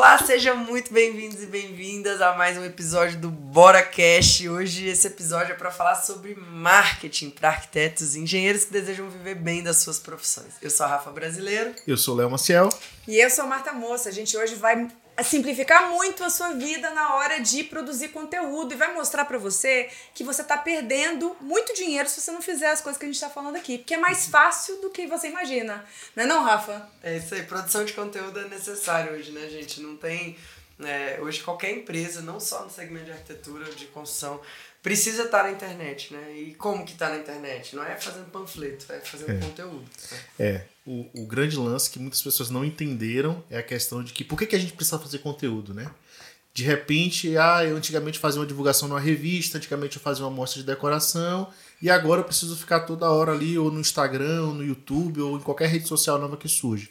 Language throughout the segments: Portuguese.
Olá, sejam muito bem-vindos e bem-vindas a mais um episódio do Bora Cash. Hoje esse episódio é para falar sobre marketing para arquitetos e engenheiros que desejam viver bem das suas profissões. Eu sou a Rafa Brasileiro. Eu sou o Léo Maciel. E eu sou Marta Moça. A gente hoje vai simplificar muito a sua vida na hora de produzir conteúdo e vai mostrar para você que você tá perdendo muito dinheiro se você não fizer as coisas que a gente tá falando aqui, porque é mais fácil do que você imagina. Não é não, Rafa? É isso aí, produção de conteúdo é necessário hoje, né, gente? Não tem é, hoje qualquer empresa, não só no segmento de arquitetura, de construção, precisa estar na internet, né? E como que está na internet? Não é fazendo panfleto, é fazendo é. conteúdo. Né? É, o, o grande lance que muitas pessoas não entenderam é a questão de que por que, que a gente precisa fazer conteúdo, né? De repente, ah, eu antigamente fazia uma divulgação numa revista, antigamente eu fazia uma amostra de decoração, e agora eu preciso ficar toda hora ali, ou no Instagram, ou no YouTube, ou em qualquer rede social nova que surge.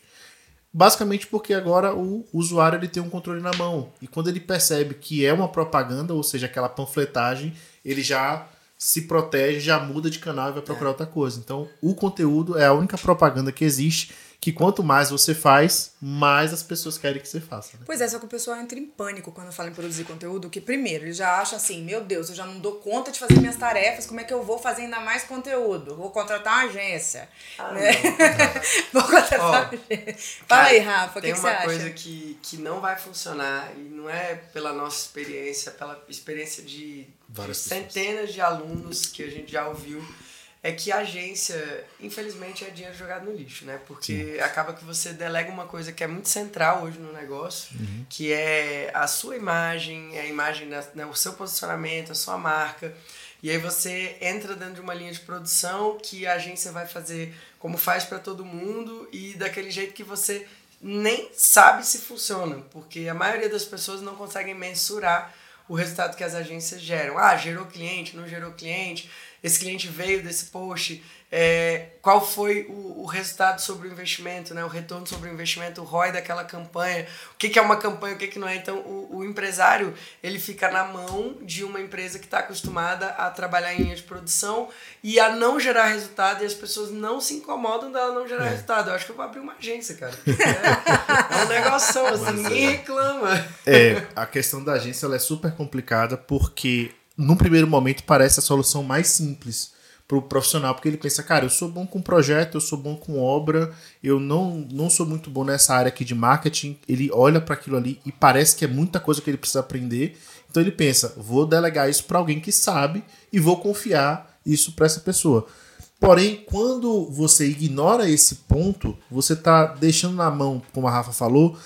Basicamente porque agora o usuário ele tem um controle na mão. E quando ele percebe que é uma propaganda, ou seja, aquela panfletagem, ele já se protege, já muda de canal e vai procurar é. outra coisa. Então, o conteúdo é a única propaganda que existe que quanto mais você faz, mais as pessoas querem que você faça. Né? Pois é, só que o pessoal entra em pânico quando fala em produzir conteúdo, que primeiro, ele já acha assim, meu Deus, eu já não dou conta de fazer minhas tarefas, como é que eu vou fazer ainda mais conteúdo? Vou contratar uma agência. Ah, né? vou contratar oh, uma agência. Fala aí, Rafa, o que, que você acha? Tem uma coisa que, que não vai funcionar, e não é pela nossa experiência, pela experiência de, de centenas de alunos que a gente já ouviu, é que a agência, infelizmente, é dinheiro jogado no lixo, né? Porque Sim. acaba que você delega uma coisa que é muito central hoje no negócio, uhum. que é a sua imagem, a imagem, né, o seu posicionamento, a sua marca. E aí você entra dentro de uma linha de produção que a agência vai fazer como faz para todo mundo e daquele jeito que você nem sabe se funciona, porque a maioria das pessoas não conseguem mensurar o resultado que as agências geram. Ah, gerou cliente, não gerou cliente esse cliente veio desse post, é, qual foi o, o, resultado sobre o investimento, né? o retorno sobre o investimento, o ROI daquela campanha, o que, que é uma campanha, o que, que não é. Então, o, o empresário ele fica na mão de uma empresa que está acostumada a trabalhar em linha de produção e a não gerar resultado, e as pessoas não se incomodam dela não gerar é. resultado. Eu acho que eu vou abrir uma agência, cara. É, é um negócio assim, ninguém reclama. É, a questão da agência ela é super complicada porque num primeiro momento, parece a solução mais simples para o profissional, porque ele pensa, cara, eu sou bom com projeto, eu sou bom com obra, eu não, não sou muito bom nessa área aqui de marketing. Ele olha para aquilo ali e parece que é muita coisa que ele precisa aprender. Então ele pensa, vou delegar isso para alguém que sabe e vou confiar isso para essa pessoa. Porém, quando você ignora esse ponto, você está deixando na mão, como a Rafa falou,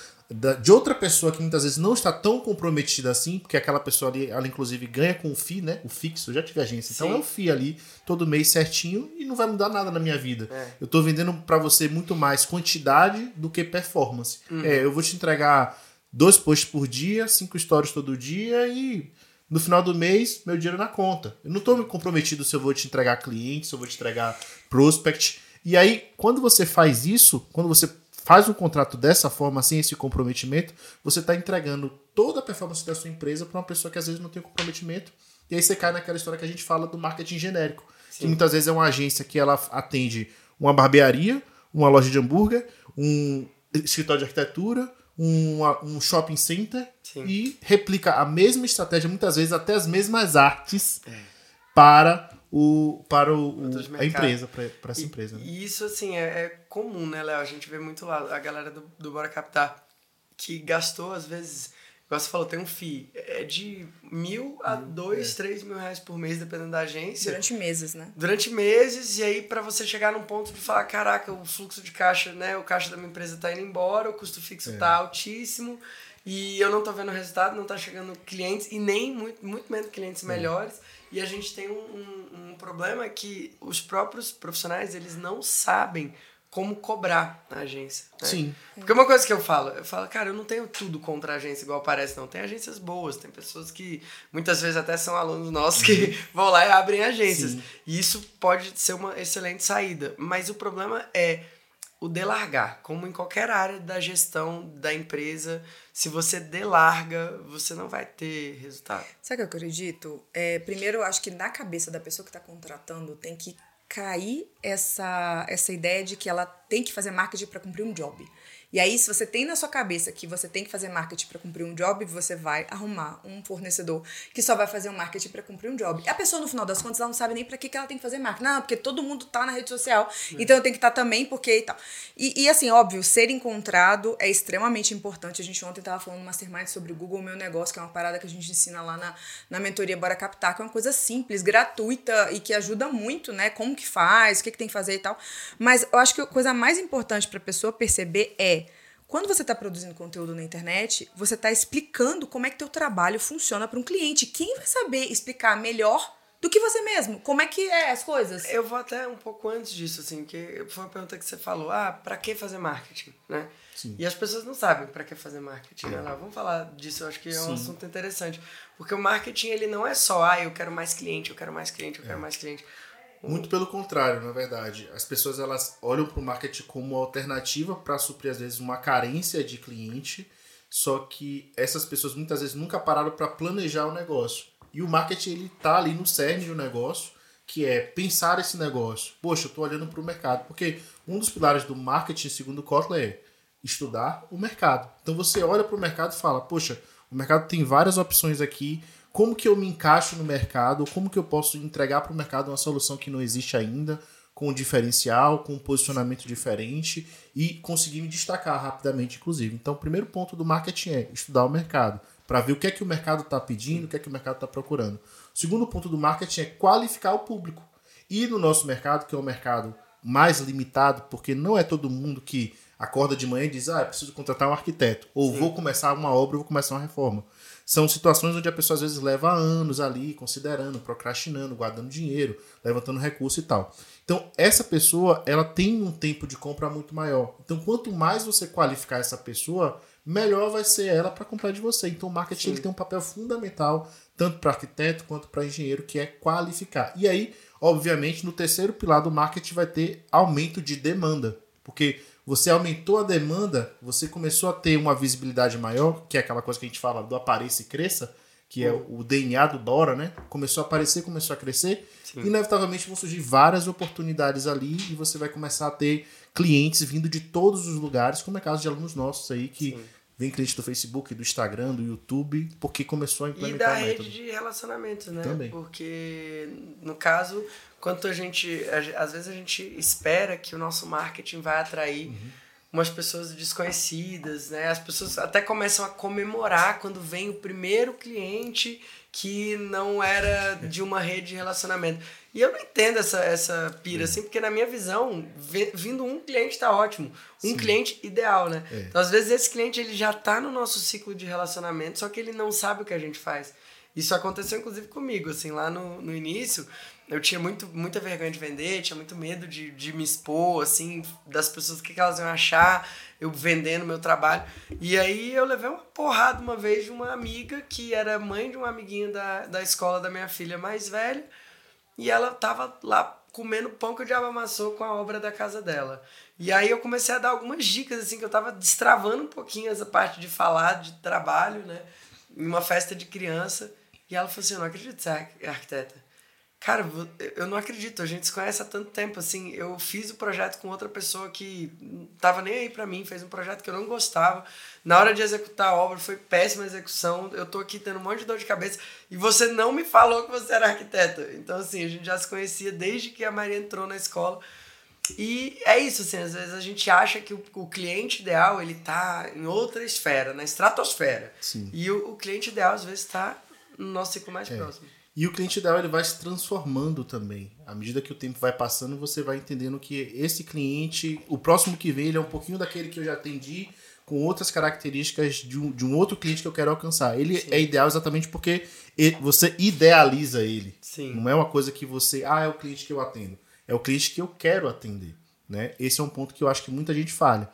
de outra pessoa que muitas vezes não está tão comprometida assim, porque aquela pessoa ali, ela inclusive ganha com o FII, né? O fixo, eu já tive agência. Então Sim. é o FII ali, todo mês certinho, e não vai mudar nada na minha vida. É. Eu estou vendendo para você muito mais quantidade do que performance. Uhum. É, eu vou te entregar dois posts por dia, cinco stories todo dia e no final do mês, meu dinheiro na conta. Eu não estou me comprometido se eu vou te entregar cliente, se eu vou te entregar prospect. E aí, quando você faz isso, quando você faz um contrato dessa forma, sem esse comprometimento, você está entregando toda a performance da sua empresa para uma pessoa que às vezes não tem comprometimento. E aí você cai naquela história que a gente fala do marketing genérico. Sim. Que muitas vezes é uma agência que ela atende uma barbearia, uma loja de hambúrguer, um escritório de arquitetura, um, um shopping center Sim. e replica a mesma estratégia, muitas vezes até as mesmas artes, é. para o, para o, o a empresa, para essa e, empresa. Né? E isso, assim, é, é comum, né, Léo? A gente vê muito lá a galera do, do Bora Captar que gastou, às vezes, igual você falou, tem um FII, é de mil a dois, é. três mil reais por mês, dependendo da agência. Durante meses, né? Durante meses, e aí para você chegar num ponto de falar, caraca, o fluxo de caixa, né, o caixa da minha empresa tá indo embora, o custo fixo é. tá altíssimo, e eu não tô vendo resultado, não tá chegando clientes, e nem muito, muito menos clientes é. melhores. E a gente tem um, um, um problema que os próprios profissionais, eles não sabem como cobrar na agência. Né? Sim. Porque uma coisa que eu falo, eu falo, cara, eu não tenho tudo contra a agência igual parece, não. Tem agências boas, tem pessoas que muitas vezes até são alunos nossos que uhum. vão lá e abrem agências. Sim. E isso pode ser uma excelente saída. Mas o problema é o delargar, como em qualquer área da gestão da empresa, se você delarga, você não vai ter resultado. Sabe o que eu acredito? É, primeiro, eu acho que na cabeça da pessoa que está contratando tem que cair essa, essa ideia de que ela tem que fazer marketing para cumprir um job. E aí, se você tem na sua cabeça que você tem que fazer marketing para cumprir um job, você vai arrumar um fornecedor que só vai fazer um marketing para cumprir um job. E a pessoa, no final das contas, ela não sabe nem para que, que ela tem que fazer marketing. Não, porque todo mundo tá na rede social, é. então eu tenho que estar tá também, porque e tal. E, e, assim, óbvio, ser encontrado é extremamente importante. A gente ontem tava falando no Mastermind sobre o Google Meu Negócio, que é uma parada que a gente ensina lá na, na mentoria Bora Captar, que é uma coisa simples, gratuita e que ajuda muito, né? Como que faz, o que, que tem que fazer e tal. Mas eu acho que a coisa mais importante para a pessoa perceber é quando você está produzindo conteúdo na internet, você está explicando como é que teu trabalho funciona para um cliente. Quem vai saber explicar melhor do que você mesmo? Como é que é as coisas? Eu vou até um pouco antes disso, assim, que foi uma pergunta que você falou, ah, para que fazer marketing, né? Sim. E as pessoas não sabem para que fazer marketing. Né? Vamos falar disso, eu acho que é um Sim. assunto interessante. Porque o marketing, ele não é só, ah, eu quero mais cliente, eu quero mais cliente, eu quero é. mais cliente. Muito pelo contrário, na verdade. As pessoas elas olham para o marketing como alternativa para suprir, às vezes, uma carência de cliente, só que essas pessoas muitas vezes nunca pararam para planejar o negócio. E o marketing ele tá ali no cerne do negócio, que é pensar esse negócio. Poxa, eu estou olhando para o mercado. Porque um dos pilares do marketing, segundo Kotler, é estudar o mercado. Então você olha para o mercado e fala, poxa, o mercado tem várias opções aqui, como que eu me encaixo no mercado, como que eu posso entregar para o mercado uma solução que não existe ainda, com um diferencial, com um posicionamento diferente e conseguir me destacar rapidamente, inclusive. Então, o primeiro ponto do marketing é estudar o mercado, para ver o que é que o mercado está pedindo, o que é que o mercado está procurando. O segundo ponto do marketing é qualificar o público. E no nosso mercado, que é um mercado mais limitado, porque não é todo mundo que acorda de manhã e diz, ah, eu preciso contratar um arquiteto, ou Sim. vou começar uma obra, vou começar uma reforma. São situações onde a pessoa às vezes leva anos ali, considerando, procrastinando, guardando dinheiro, levantando recurso e tal. Então, essa pessoa, ela tem um tempo de compra muito maior. Então, quanto mais você qualificar essa pessoa, melhor vai ser ela para comprar de você. Então, o marketing ele tem um papel fundamental, tanto para arquiteto quanto para engenheiro, que é qualificar. E aí, obviamente, no terceiro pilar do marketing vai ter aumento de demanda. Porque você aumentou a demanda, você começou a ter uma visibilidade maior, que é aquela coisa que a gente fala do apareça e cresça, que é o DNA do Dora, né? Começou a aparecer, começou a crescer. Sim. Inevitavelmente vão surgir várias oportunidades ali e você vai começar a ter clientes vindo de todos os lugares, como é caso de alunos nossos aí que Sim. Vem cliente do Facebook, do Instagram, do YouTube, porque começou a implementar E da rede de relacionamento, né? Também. Porque, no caso, quanto a gente. Às vezes a gente espera que o nosso marketing vai atrair uhum. umas pessoas desconhecidas, né? As pessoas até começam a comemorar quando vem o primeiro cliente que não era de uma rede de relacionamento. E eu não entendo essa, essa pira, assim, porque na minha visão, vindo um cliente tá ótimo. Um Sim. cliente ideal, né? É. Então, às vezes, esse cliente ele já tá no nosso ciclo de relacionamento, só que ele não sabe o que a gente faz. Isso aconteceu, inclusive, comigo, assim, lá no, no início eu tinha muito, muita vergonha de vender, tinha muito medo de, de me expor, assim, das pessoas, o que, que elas iam achar, eu vendendo meu trabalho. E aí eu levei uma porrada uma vez de uma amiga que era mãe de um amiguinho da, da escola da minha filha mais velha, e ela tava lá comendo pão que o diabo amassou com a obra da casa dela. E aí eu comecei a dar algumas dicas, assim, que eu tava destravando um pouquinho essa parte de falar de trabalho, né, em uma festa de criança. E ela falou assim, eu não acredito que você é arquiteta. Cara, eu não acredito, a gente se conhece há tanto tempo, assim, eu fiz o projeto com outra pessoa que tava nem aí para mim, fez um projeto que eu não gostava. Na hora de executar a obra foi péssima execução, eu tô aqui tendo um monte de dor de cabeça e você não me falou que você era arquiteta. Então, assim, a gente já se conhecia desde que a Maria entrou na escola. E é isso, assim, às vezes a gente acha que o, o cliente ideal, ele tá em outra esfera, na estratosfera. Sim. E o, o cliente ideal, às vezes, está no nosso ciclo mais é. próximo. E o cliente ideal ele vai se transformando também. À medida que o tempo vai passando, você vai entendendo que esse cliente, o próximo que vem, ele é um pouquinho daquele que eu já atendi, com outras características de um, de um outro cliente que eu quero alcançar. Ele Sim. é ideal exatamente porque você idealiza ele. Sim. Não é uma coisa que você, ah, é o cliente que eu atendo. É o cliente que eu quero atender. Né? Esse é um ponto que eu acho que muita gente falha.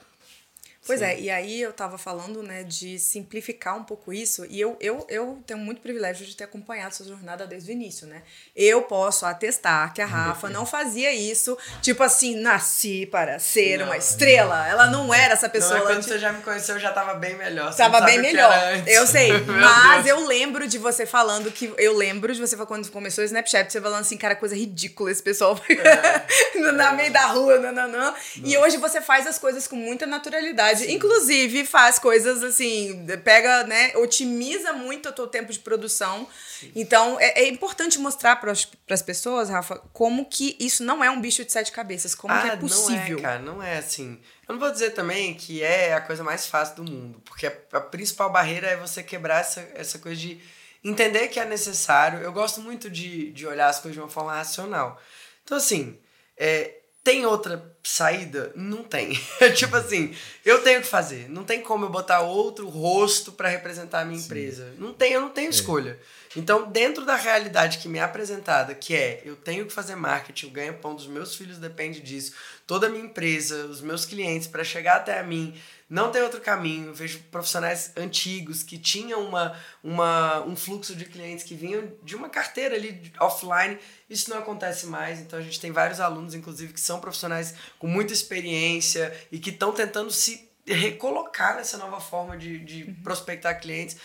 Pois é, Sim. é, e aí eu tava falando, né, de simplificar um pouco isso, e eu, eu, eu tenho muito privilégio de ter acompanhado essa jornada desde o início, né? Eu posso atestar que a Rafa não fazia isso, tipo assim, nasci para ser não, uma estrela. Não. Ela não era essa pessoa. Não, é quando você já me conheceu, eu já tava bem melhor. tava bem melhor. Eu sei, mas Deus. eu lembro de você falando que. Eu lembro de você quando começou o Snapchat, você falando assim, cara, coisa ridícula esse pessoal é. na é. meio da rua, não, não, não. E hoje você faz as coisas com muita naturalidade verdade. Sim. Inclusive, faz coisas assim, pega, né, otimiza muito o teu tempo de produção. Sim. Então, é, é, importante mostrar para as pessoas, Rafa, como que isso não é um bicho de sete cabeças, como ah, que é possível. Não é, cara, não é assim. Eu não vou dizer também que é a coisa mais fácil do mundo, porque a, a principal barreira é você quebrar essa, essa coisa de entender que é necessário. Eu gosto muito de, de olhar as coisas de uma forma racional. Então, assim, é, tem outra saída? Não tem. tipo assim, eu tenho que fazer. Não tem como eu botar outro rosto para representar a minha Sim. empresa. Não tem, eu não tenho é. escolha. Então, dentro da realidade que me é apresentada, que é eu tenho que fazer marketing, o ganha-pão dos meus filhos depende disso, toda a minha empresa, os meus clientes, para chegar até a mim, não tem outro caminho. Eu vejo profissionais antigos que tinham uma, uma, um fluxo de clientes que vinham de uma carteira ali offline. Isso não acontece mais. Então a gente tem vários alunos, inclusive, que são profissionais com muita experiência e que estão tentando se recolocar nessa nova forma de, de uhum. prospectar clientes.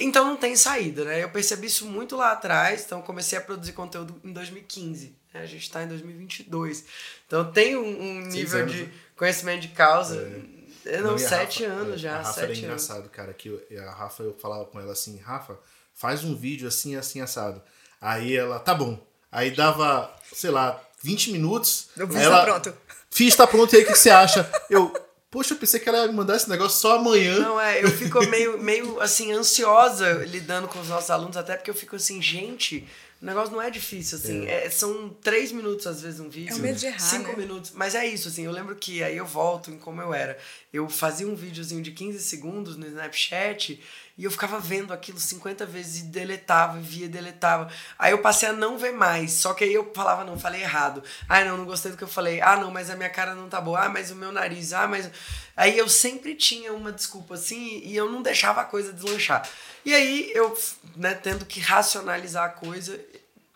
Então não tem saída, né? Eu percebi isso muito lá atrás, então comecei a produzir conteúdo em 2015. Né? A gente está em 2022. Então tem um, um nível de né? conhecimento de causa. É. Não, sete Rafa, anos é, já. A Rafa sete era engraçado, cara, que a Rafa, eu falava com ela assim, Rafa, faz um vídeo assim, assim, assado. Aí ela, tá bom. Aí dava, sei lá, 20 minutos. Eu fiz, ela, tá pronto. Fiz, tá pronto, e aí o que você acha? Eu, Poxa, eu pensei que ela ia me mandar esse negócio só amanhã. Não, é, eu fico meio, meio assim, ansiosa lidando com os nossos alunos, até porque eu fico assim, gente, o negócio não é difícil, assim. É. É, são três minutos, às vezes, um vídeo. É o medo de errar, Cinco né? minutos. Mas é isso, assim. Eu lembro que aí eu volto em como eu era. Eu fazia um videozinho de 15 segundos no Snapchat e eu ficava vendo aquilo 50 vezes e deletava, via, deletava. Aí eu passei a não ver mais. Só que aí eu falava, não, falei errado. Ah, não, não gostei do que eu falei. Ah, não, mas a minha cara não tá boa. Ah, mas o meu nariz. Ah, mas. Aí eu sempre tinha uma desculpa assim e eu não deixava a coisa deslanchar. E aí eu, né, tendo que racionalizar a coisa,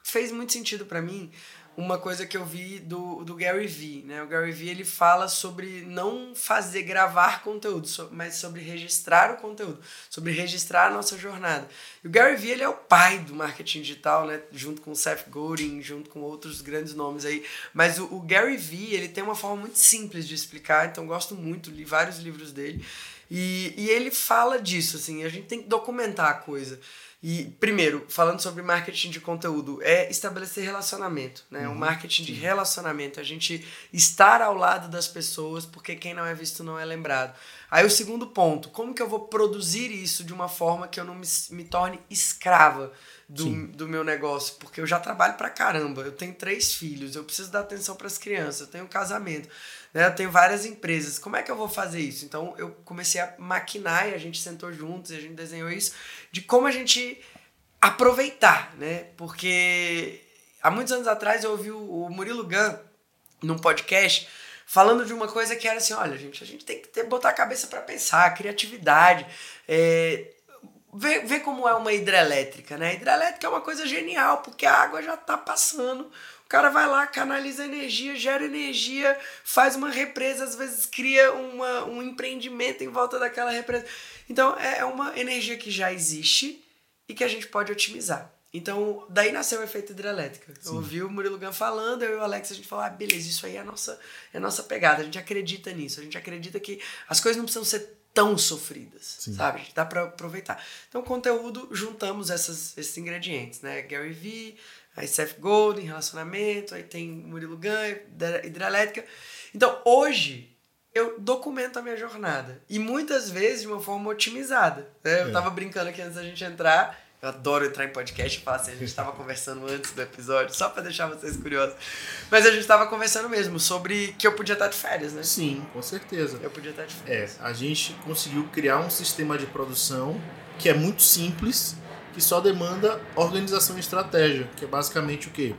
fez muito sentido para mim uma coisa que eu vi do, do Gary Vee, né? O Gary Vee, ele fala sobre não fazer, gravar conteúdo, mas sobre registrar o conteúdo, sobre registrar a nossa jornada. E o Gary Vee, ele é o pai do marketing digital, né? Junto com o Seth Godin, junto com outros grandes nomes aí. Mas o, o Gary Vee, ele tem uma forma muito simples de explicar, então gosto muito, li vários livros dele. E, e ele fala disso, assim, a gente tem que documentar a coisa. E, primeiro, falando sobre marketing de conteúdo, é estabelecer relacionamento, né? Uhum, o marketing de relacionamento, a gente estar ao lado das pessoas, porque quem não é visto não é lembrado. Aí o segundo ponto, como que eu vou produzir isso de uma forma que eu não me, me torne escrava do, do meu negócio? Porque eu já trabalho pra caramba, eu tenho três filhos, eu preciso dar atenção para as crianças, eu tenho um casamento né? Eu tenho várias empresas. Como é que eu vou fazer isso? Então eu comecei a maquinar e a gente sentou juntos e a gente desenhou isso de como a gente aproveitar, né? Porque há muitos anos atrás eu ouvi o Murilo Gun num podcast falando de uma coisa que era assim, olha, gente, a gente tem que ter, botar a cabeça para pensar, criatividade, é, ver, ver como é uma hidrelétrica, né? A hidrelétrica é uma coisa genial, porque a água já está passando, cara vai lá, canaliza energia, gera energia, faz uma represa, às vezes cria uma, um empreendimento em volta daquela represa. Então é, é uma energia que já existe e que a gente pode otimizar. Então, daí nasceu o efeito hidrelétrica. Sim. Eu ouvi o Murilo Gun falando, eu e o Alex, a gente falou, ah, beleza, isso aí é a nossa, é a nossa pegada, a gente acredita nisso, a gente acredita que as coisas não precisam ser tão sofridas, Sim. sabe? Dá para aproveitar. Então, conteúdo, juntamos essas, esses ingredientes, né? Gary Vee, Aí Seth Golden, relacionamento, aí tem Murilo Ganho, hidrelétrica. Então, hoje, eu documento a minha jornada. E muitas vezes de uma forma otimizada. Né? Eu é. tava brincando aqui antes da gente entrar. Eu adoro entrar em podcast e falar assim, a gente estava conversando antes do episódio, só para deixar vocês curiosos. Mas a gente estava conversando mesmo sobre que eu podia estar de férias, né? Sim, com certeza. Eu podia estar de férias. É, a gente conseguiu criar um sistema de produção que é muito simples, que só demanda organização e estratégia, que é basicamente o que?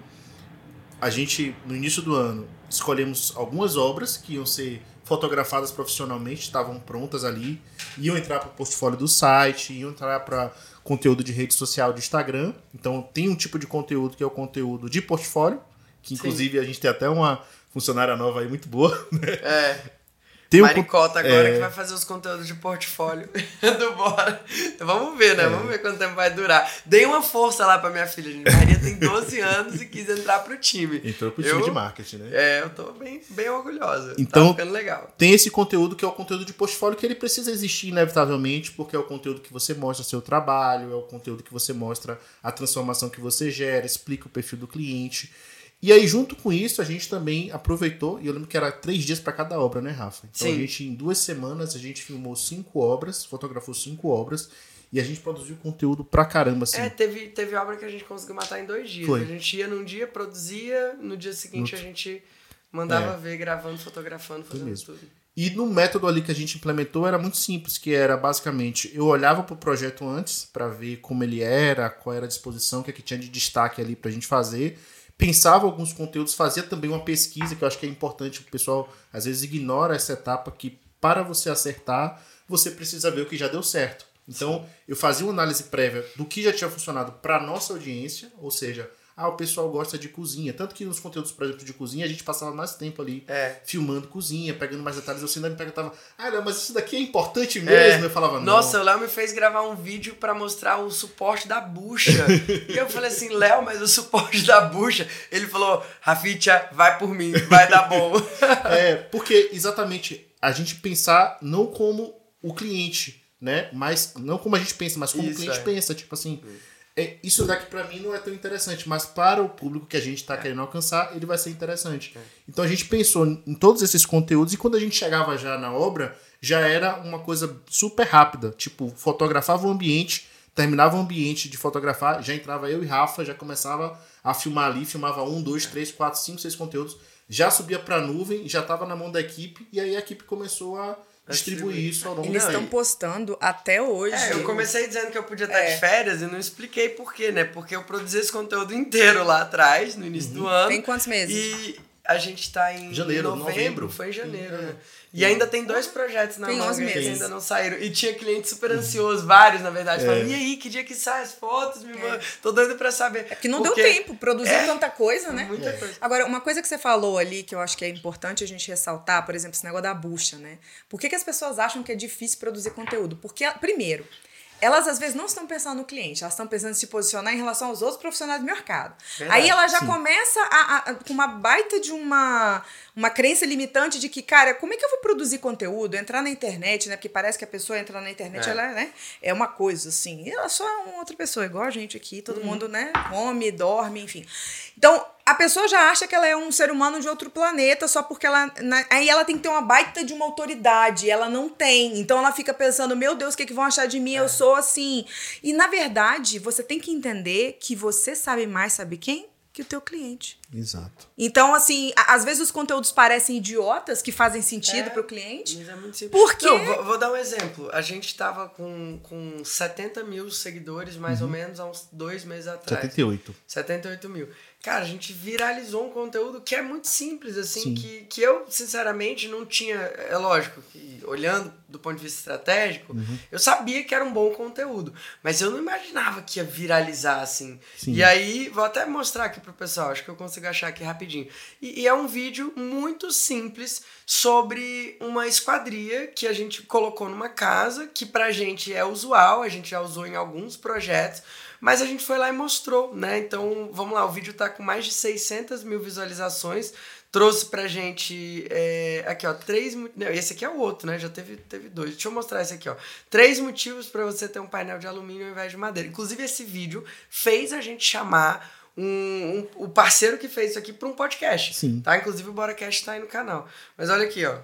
A gente, no início do ano, escolhemos algumas obras que iam ser fotografadas profissionalmente, estavam prontas ali, iam entrar para o portfólio do site, iam entrar para conteúdo de rede social de Instagram. Então tem um tipo de conteúdo que é o conteúdo de portfólio, que inclusive Sim. a gente tem até uma funcionária nova aí muito boa. Né? É. Tem Maricota agora é... que vai fazer os conteúdos de portfólio do Bora. Vamos ver, né? É. Vamos ver quanto tempo vai durar. Dei uma força lá pra minha filha, gente. Maria tem 12 anos e quis entrar pro time. Entrou pro time eu, de marketing, né? É, eu tô bem, bem orgulhosa. Então, tá ficando legal. Tem esse conteúdo que é o conteúdo de portfólio que ele precisa existir inevitavelmente, porque é o conteúdo que você mostra seu trabalho, é o conteúdo que você mostra a transformação que você gera, explica o perfil do cliente. E aí, junto com isso, a gente também aproveitou, e eu lembro que era três dias para cada obra, né, Rafa? Então Sim. a gente, em duas semanas, a gente filmou cinco obras, fotografou cinco obras, e a gente produziu conteúdo pra caramba, assim. É, teve, teve obra que a gente conseguiu matar em dois dias. Foi. A gente ia num dia, produzia, no dia seguinte no... a gente mandava é. ver, gravando, fotografando, fazendo tudo. E no método ali que a gente implementou era muito simples, que era basicamente eu olhava para o projeto antes para ver como ele era, qual era a disposição, o que, é que tinha de destaque ali para a gente fazer pensava alguns conteúdos, fazia também uma pesquisa, que eu acho que é importante, o pessoal às vezes ignora essa etapa que para você acertar, você precisa ver o que já deu certo. Então, Sim. eu fazia uma análise prévia do que já tinha funcionado para nossa audiência, ou seja, ah, o pessoal gosta de cozinha. Tanto que nos conteúdos, por exemplo, de cozinha, a gente passava mais tempo ali é. filmando cozinha, pegando mais detalhes. Eu sempre me perguntava, ah, não, mas isso daqui é importante mesmo? É. Eu falava, não. Nossa, o Léo me fez gravar um vídeo para mostrar o suporte da bucha. e eu falei assim, Léo, mas o suporte da bucha. Ele falou, Rafitia, vai por mim, vai dar bom. é, porque exatamente a gente pensar não como o cliente, né? Mas não como a gente pensa, mas como isso, o cliente é. pensa. Tipo assim. É, isso daqui para mim não é tão interessante, mas para o público que a gente está é. querendo alcançar, ele vai ser interessante. É. Então a gente pensou em todos esses conteúdos e quando a gente chegava já na obra, já era uma coisa super rápida. Tipo, fotografava o ambiente, terminava o ambiente de fotografar, já entrava eu e Rafa, já começava a filmar ali, filmava um, dois, três, quatro, cinco, seis conteúdos, já subia para a nuvem, já estava na mão da equipe e aí a equipe começou a distribuir isso ao longo Eles estão postando até hoje. É, eu comecei dizendo que eu podia estar é. de férias e não expliquei por quê, né? Porque eu produzi esse conteúdo inteiro lá atrás, no início uhum. do ano. Tem quantos meses? E a gente está em janeiro, novembro, novembro. foi em janeiro, né? E ainda tem dois projetos na mão que ainda não saíram. E tinha cliente super ansioso, vários, na verdade, é. falando, e aí, que dia que sai as fotos? Me é. Tô doido pra saber. É que não Porque... deu tempo, produziu é. tanta coisa, né? Muita coisa. Agora, uma coisa que você falou ali, que eu acho que é importante a gente ressaltar, por exemplo, esse negócio da bucha, né? Por que, que as pessoas acham que é difícil produzir conteúdo? Porque, primeiro, elas às vezes não estão pensando no cliente, elas estão pensando em se posicionar em relação aos outros profissionais do mercado. Verdade, Aí ela já sim. começa a, a, com uma baita de uma, uma crença limitante de que, cara, como é que eu vou produzir conteúdo, entrar na internet, né? Porque parece que a pessoa entra na internet, é. ela né, é uma coisa, assim. Ela só é uma outra pessoa, igual a gente aqui, todo uhum. mundo, né? Come, dorme, enfim. Então, a pessoa já acha que ela é um ser humano de outro planeta só porque ela. Na, aí ela tem que ter uma baita de uma autoridade. Ela não tem. Então ela fica pensando: meu Deus, o que, é que vão achar de mim? É. Eu sou assim. E na verdade, você tem que entender que você sabe mais, sabe quem? Que o teu cliente. Exato. Então, assim, às vezes os conteúdos parecem idiotas, que fazem sentido é, para o cliente. Mas é muito simples. Por quê? Não, vou, vou, dar um exemplo. A gente estava com, com 70 mil seguidores, mais uhum. ou menos, há uns dois meses atrás. 78. 78 mil. Cara, a gente viralizou um conteúdo que é muito simples, assim, que, que eu, sinceramente, não tinha. É lógico que, olhando do ponto de vista estratégico, uhum. eu sabia que era um bom conteúdo, mas eu não imaginava que ia viralizar assim. Sim. E aí, vou até mostrar aqui pro pessoal, acho que eu consigo achar aqui rapidinho. E, e é um vídeo muito simples sobre uma esquadria que a gente colocou numa casa, que pra gente é usual, a gente já usou em alguns projetos mas a gente foi lá e mostrou, né? Então, vamos lá, o vídeo tá com mais de 600 mil visualizações. Trouxe pra gente. É, aqui, ó, três. Não, esse aqui é o outro, né? Já teve, teve dois. Deixa eu mostrar esse aqui, ó. Três motivos para você ter um painel de alumínio ao invés de madeira. Inclusive, esse vídeo fez a gente chamar um, um, o parceiro que fez isso aqui para um podcast. Sim. Tá? Inclusive o BoraCast tá aí no canal. Mas olha aqui, ó.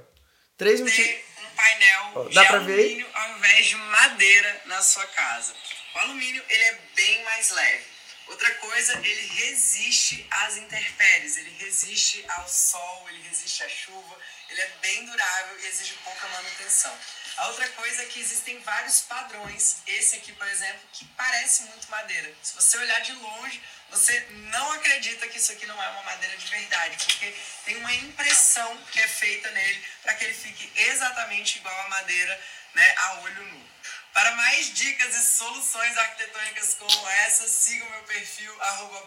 Três motivos. um painel ó, de alumínio ao invés de madeira na sua casa. O alumínio ele é bem mais leve. Outra coisa, ele resiste às intempéries, ele resiste ao sol, ele resiste à chuva, ele é bem durável e exige pouca manutenção. A outra coisa é que existem vários padrões. Esse aqui, por exemplo, que parece muito madeira. Se você olhar de longe, você não acredita que isso aqui não é uma madeira de verdade, porque tem uma impressão que é feita nele para que ele fique exatamente igual a madeira, né, a olho nu. Para mais dicas e soluções arquitetônicas como essa, siga o meu perfil,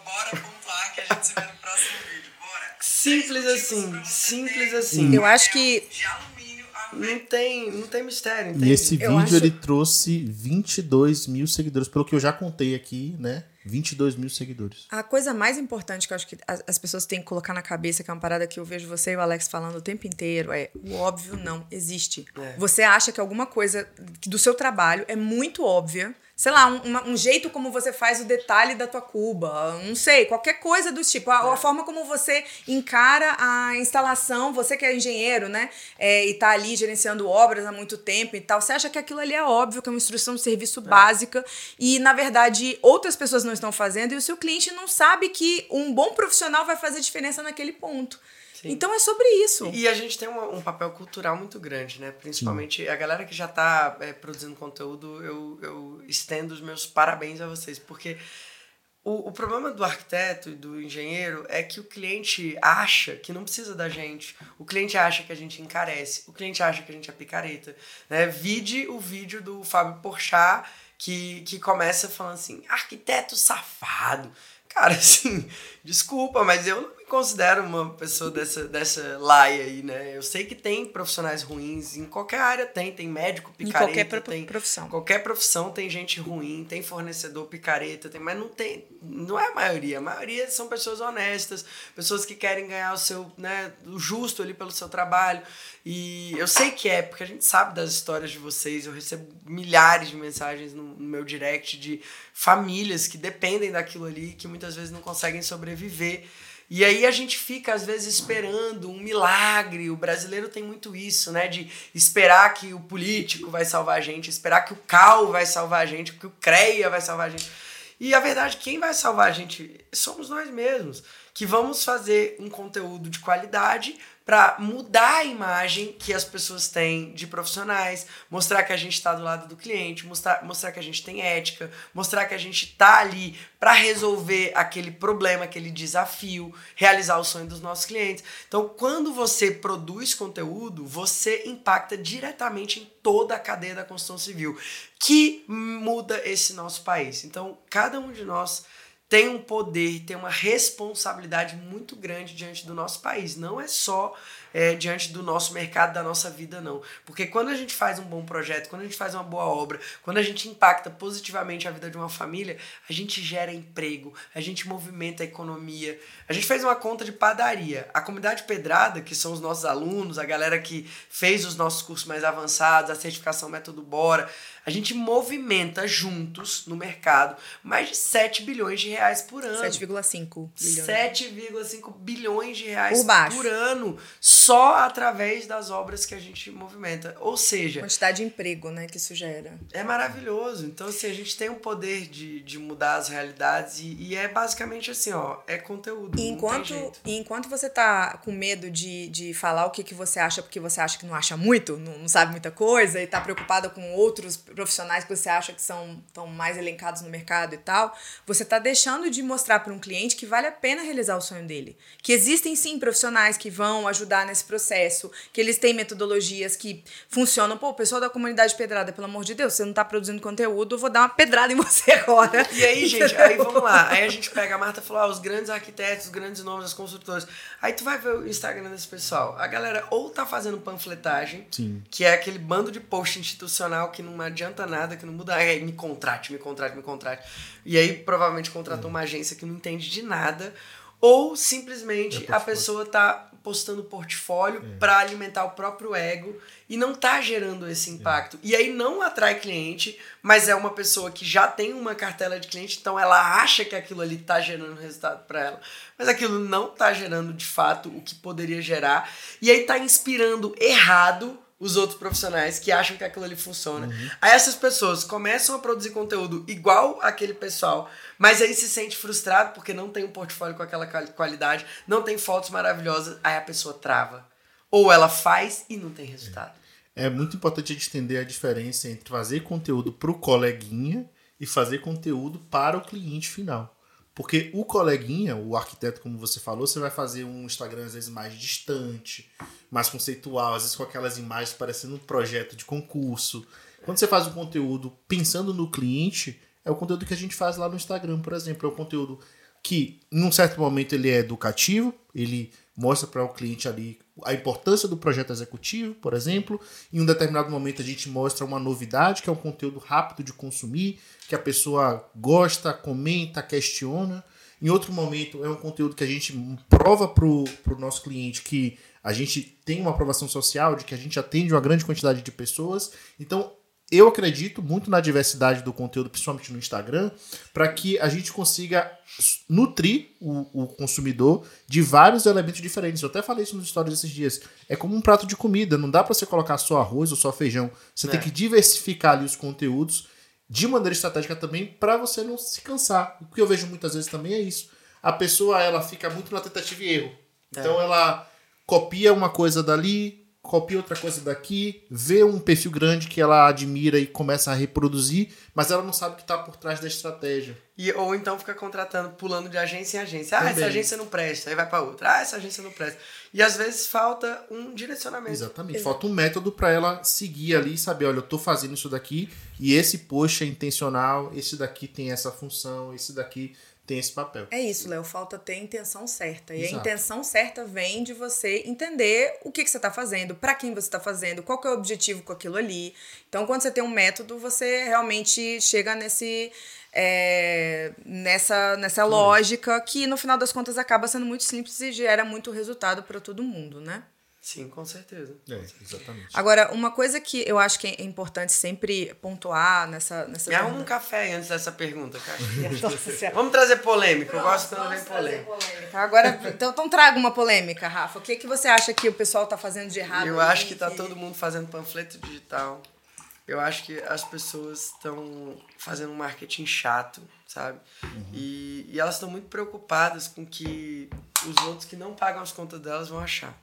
bora.ar, que a gente se vê no próximo vídeo. Bora! Simples assim, simples assim. Eu acho que não tem, não tem mistério. Entende? E esse vídeo acho... ele trouxe 22 mil seguidores, pelo que eu já contei aqui, né? 22 mil seguidores. A coisa mais importante que eu acho que as pessoas têm que colocar na cabeça, que é uma parada que eu vejo você e o Alex falando o tempo inteiro, é o óbvio não existe. É. Você acha que alguma coisa do seu trabalho é muito óbvia sei lá, um, um, jeito como você faz o detalhe da tua cuba, não sei, qualquer coisa do tipo, a, a forma como você encara a instalação, você que é engenheiro, né, é, e tá ali gerenciando obras há muito tempo e tal, você acha que aquilo ali é óbvio, que é uma instrução de serviço é. básica e, na verdade, outras pessoas não estão fazendo e o seu cliente não sabe que um bom profissional vai fazer diferença naquele ponto. Sim. Então é sobre isso. E a gente tem um, um papel cultural muito grande, né? Principalmente Sim. a galera que já está é, produzindo conteúdo, eu, eu estendo os meus parabéns a vocês, porque o, o problema do arquiteto e do engenheiro é que o cliente acha que não precisa da gente. O cliente acha que a gente encarece. O cliente acha que a gente é picareta. Né? Vide o vídeo do Fábio Porchat que, que começa falando assim, arquiteto safado. Cara, assim, desculpa, mas eu não considero uma pessoa dessa, dessa laia aí, né? Eu sei que tem profissionais ruins, em qualquer área tem, tem médico picareta, em qualquer tem profissão. Qualquer profissão tem gente ruim, tem fornecedor picareta, tem, mas não tem, não é a maioria. A maioria são pessoas honestas, pessoas que querem ganhar o seu, né, o justo ali pelo seu trabalho. E eu sei que é, porque a gente sabe das histórias de vocês, eu recebo milhares de mensagens no, no meu direct de famílias que dependem daquilo ali, que muitas vezes não conseguem sobreviver e aí a gente fica, às vezes, esperando um milagre. O brasileiro tem muito isso, né? De esperar que o político vai salvar a gente, esperar que o CAL vai salvar a gente, que o CREA vai salvar a gente. E a verdade, quem vai salvar a gente somos nós mesmos. Que vamos fazer um conteúdo de qualidade para mudar a imagem que as pessoas têm de profissionais, mostrar que a gente está do lado do cliente, mostrar, mostrar que a gente tem ética, mostrar que a gente está ali para resolver aquele problema, aquele desafio, realizar o sonho dos nossos clientes. Então, quando você produz conteúdo, você impacta diretamente em toda a cadeia da construção civil, que muda esse nosso país. Então, cada um de nós tem um poder, tem uma responsabilidade muito grande diante do nosso país. Não é só é, diante do nosso mercado, da nossa vida, não. Porque quando a gente faz um bom projeto, quando a gente faz uma boa obra, quando a gente impacta positivamente a vida de uma família, a gente gera emprego, a gente movimenta a economia. A gente fez uma conta de padaria. A comunidade Pedrada, que são os nossos alunos, a galera que fez os nossos cursos mais avançados, a certificação Método Bora, a gente movimenta juntos no mercado mais de 7 bilhões de reais por ano. 7,5 bilhões. 7,5 bilhões de reais por, por, ano só através das obras que a gente movimenta. Ou seja. Quantidade de emprego, né, que isso gera. É maravilhoso. Então, assim, a gente tem o poder de, de mudar as realidades e, e é basicamente assim, ó, é conteúdo. E enquanto, e enquanto você tá com medo de, de falar o que, que você acha porque você acha que não acha muito, não, não sabe muita coisa e tá preocupada com outros profissionais que você acha que são tão mais elencados no mercado e tal, você está deixando de mostrar para um cliente que vale a pena realizar o sonho dele. Que existem sim profissionais que vão ajudar nesse processo, que eles têm metodologias que funcionam. Pô, o pessoal da comunidade pedrada, pelo amor de Deus, você não está produzindo conteúdo, eu vou dar uma pedrada em você agora. E aí, gente, aí vamos lá. Aí a gente pega, a Marta falou, ah, os grandes arquitetos, os grandes nomes, as construtoras. Aí tu vai ver o Instagram desse pessoal. A galera ou tá fazendo panfletagem, sim. que é aquele bando de post institucional que não adianta nada, que não muda. É, me contrate, me contrate, me contrate. E aí provavelmente contratou uma agência que não entende de nada. Ou simplesmente é a pessoa tá postando portfólio é. para alimentar o próprio ego e não tá gerando esse impacto. É. E aí não atrai cliente, mas é uma pessoa que já tem uma cartela de cliente, então ela acha que aquilo ali tá gerando resultado para ela, mas aquilo não tá gerando de fato o que poderia gerar. E aí tá inspirando errado os outros profissionais que acham que aquilo ali funciona. Uhum. Aí essas pessoas começam a produzir conteúdo igual aquele pessoal, mas aí se sente frustrado porque não tem um portfólio com aquela qualidade, não tem fotos maravilhosas, aí a pessoa trava. Ou ela faz e não tem resultado. É, é muito importante a gente entender a diferença entre fazer conteúdo para o coleguinha e fazer conteúdo para o cliente final. Porque o coleguinha, o arquiteto, como você falou, você vai fazer um Instagram às vezes mais distante, mais conceitual, às vezes com aquelas imagens parecendo um projeto de concurso. Quando você faz um conteúdo pensando no cliente, é o conteúdo que a gente faz lá no Instagram, por exemplo. É um conteúdo que, num certo momento, ele é educativo, ele mostra para o cliente ali a importância do projeto executivo, por exemplo. Em um determinado momento a gente mostra uma novidade, que é um conteúdo rápido de consumir, que a pessoa gosta, comenta, questiona. Em outro momento é um conteúdo que a gente prova para o nosso cliente que a gente tem uma aprovação social, de que a gente atende uma grande quantidade de pessoas. Então eu acredito muito na diversidade do conteúdo, principalmente no Instagram, para que a gente consiga nutrir o, o, consumidor de vários elementos diferentes. Eu até falei isso nos stories esses dias. É como um prato de comida, não dá para você colocar só arroz ou só feijão. Você é. tem que diversificar ali os conteúdos de maneira estratégica também para você não se cansar. O que eu vejo muitas vezes também é isso. A pessoa ela fica muito na tentativa e erro. Então é. ela copia uma coisa dali, copia outra coisa daqui, vê um perfil grande que ela admira e começa a reproduzir, mas ela não sabe o que está por trás da estratégia. E, ou então fica contratando, pulando de agência em agência. Ah, Também. essa agência não presta, aí vai para outra. Ah, essa agência não presta. E às vezes falta um direcionamento. Exatamente. Exato. Falta um método para ela seguir ali e saber, olha, eu estou fazendo isso daqui e esse post é intencional, esse daqui tem essa função, esse daqui tem esse papel. É isso, Léo. Falta ter a intenção certa. E Exato. a intenção certa vem de você entender o que, que você está fazendo, para quem você está fazendo, qual que é o objetivo com aquilo ali. Então, quando você tem um método, você realmente chega nesse. É, nessa, nessa lógica que no final das contas acaba sendo muito simples e gera muito resultado para todo mundo, né? Sim, com certeza. É, exatamente. Agora, uma coisa que eu acho que é importante sempre pontuar nessa. nessa Me arruma um café antes dessa pergunta, cara. Vamos trazer polêmica. eu gosto quando vem polêmica. polêmica. Agora, então, então traga uma polêmica, Rafa. O que, que você acha que o pessoal está fazendo de errado? Eu acho que está todo mundo fazendo panfleto digital. Eu acho que as pessoas estão fazendo um marketing chato, sabe? Uhum. E, e elas estão muito preocupadas com que os outros que não pagam as contas delas vão achar.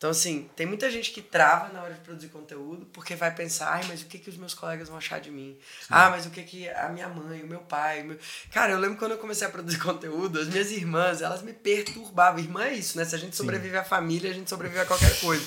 Então, assim, tem muita gente que trava na hora de produzir conteúdo porque vai pensar, ai, mas o que, que os meus colegas vão achar de mim? Sim. Ah, mas o que, que a minha mãe, o meu pai. O meu... Cara, eu lembro quando eu comecei a produzir conteúdo, as minhas irmãs, elas me perturbavam. Irmã é isso, né? Se a gente sobrevive Sim. à família, a gente sobrevive a qualquer coisa.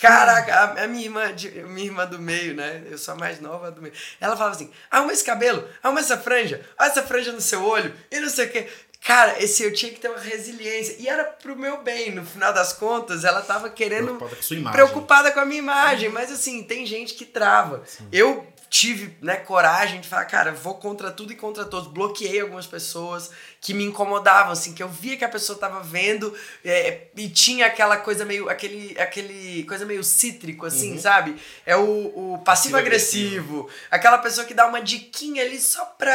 Caraca, a, a minha irmã, de, minha irmã do meio, né? Eu sou a mais nova do meio. Ela falava assim: arruma esse cabelo, arruma essa franja, olha essa franja no seu olho, e não sei o quê. Cara, esse eu tinha que ter uma resiliência. E era pro meu bem, no final das contas, ela tava querendo. Preocupada com, preocupada com a minha imagem. Mas assim, tem gente que trava. Sim. Eu tive né, coragem de falar, cara, vou contra tudo e contra todos. Bloqueei algumas pessoas que me incomodavam, assim, que eu via que a pessoa tava vendo é, e tinha aquela coisa meio, aquele, aquele coisa meio cítrico, assim, uhum. sabe? É o, o passivo-agressivo, aquela pessoa que dá uma diquinha ali só pra,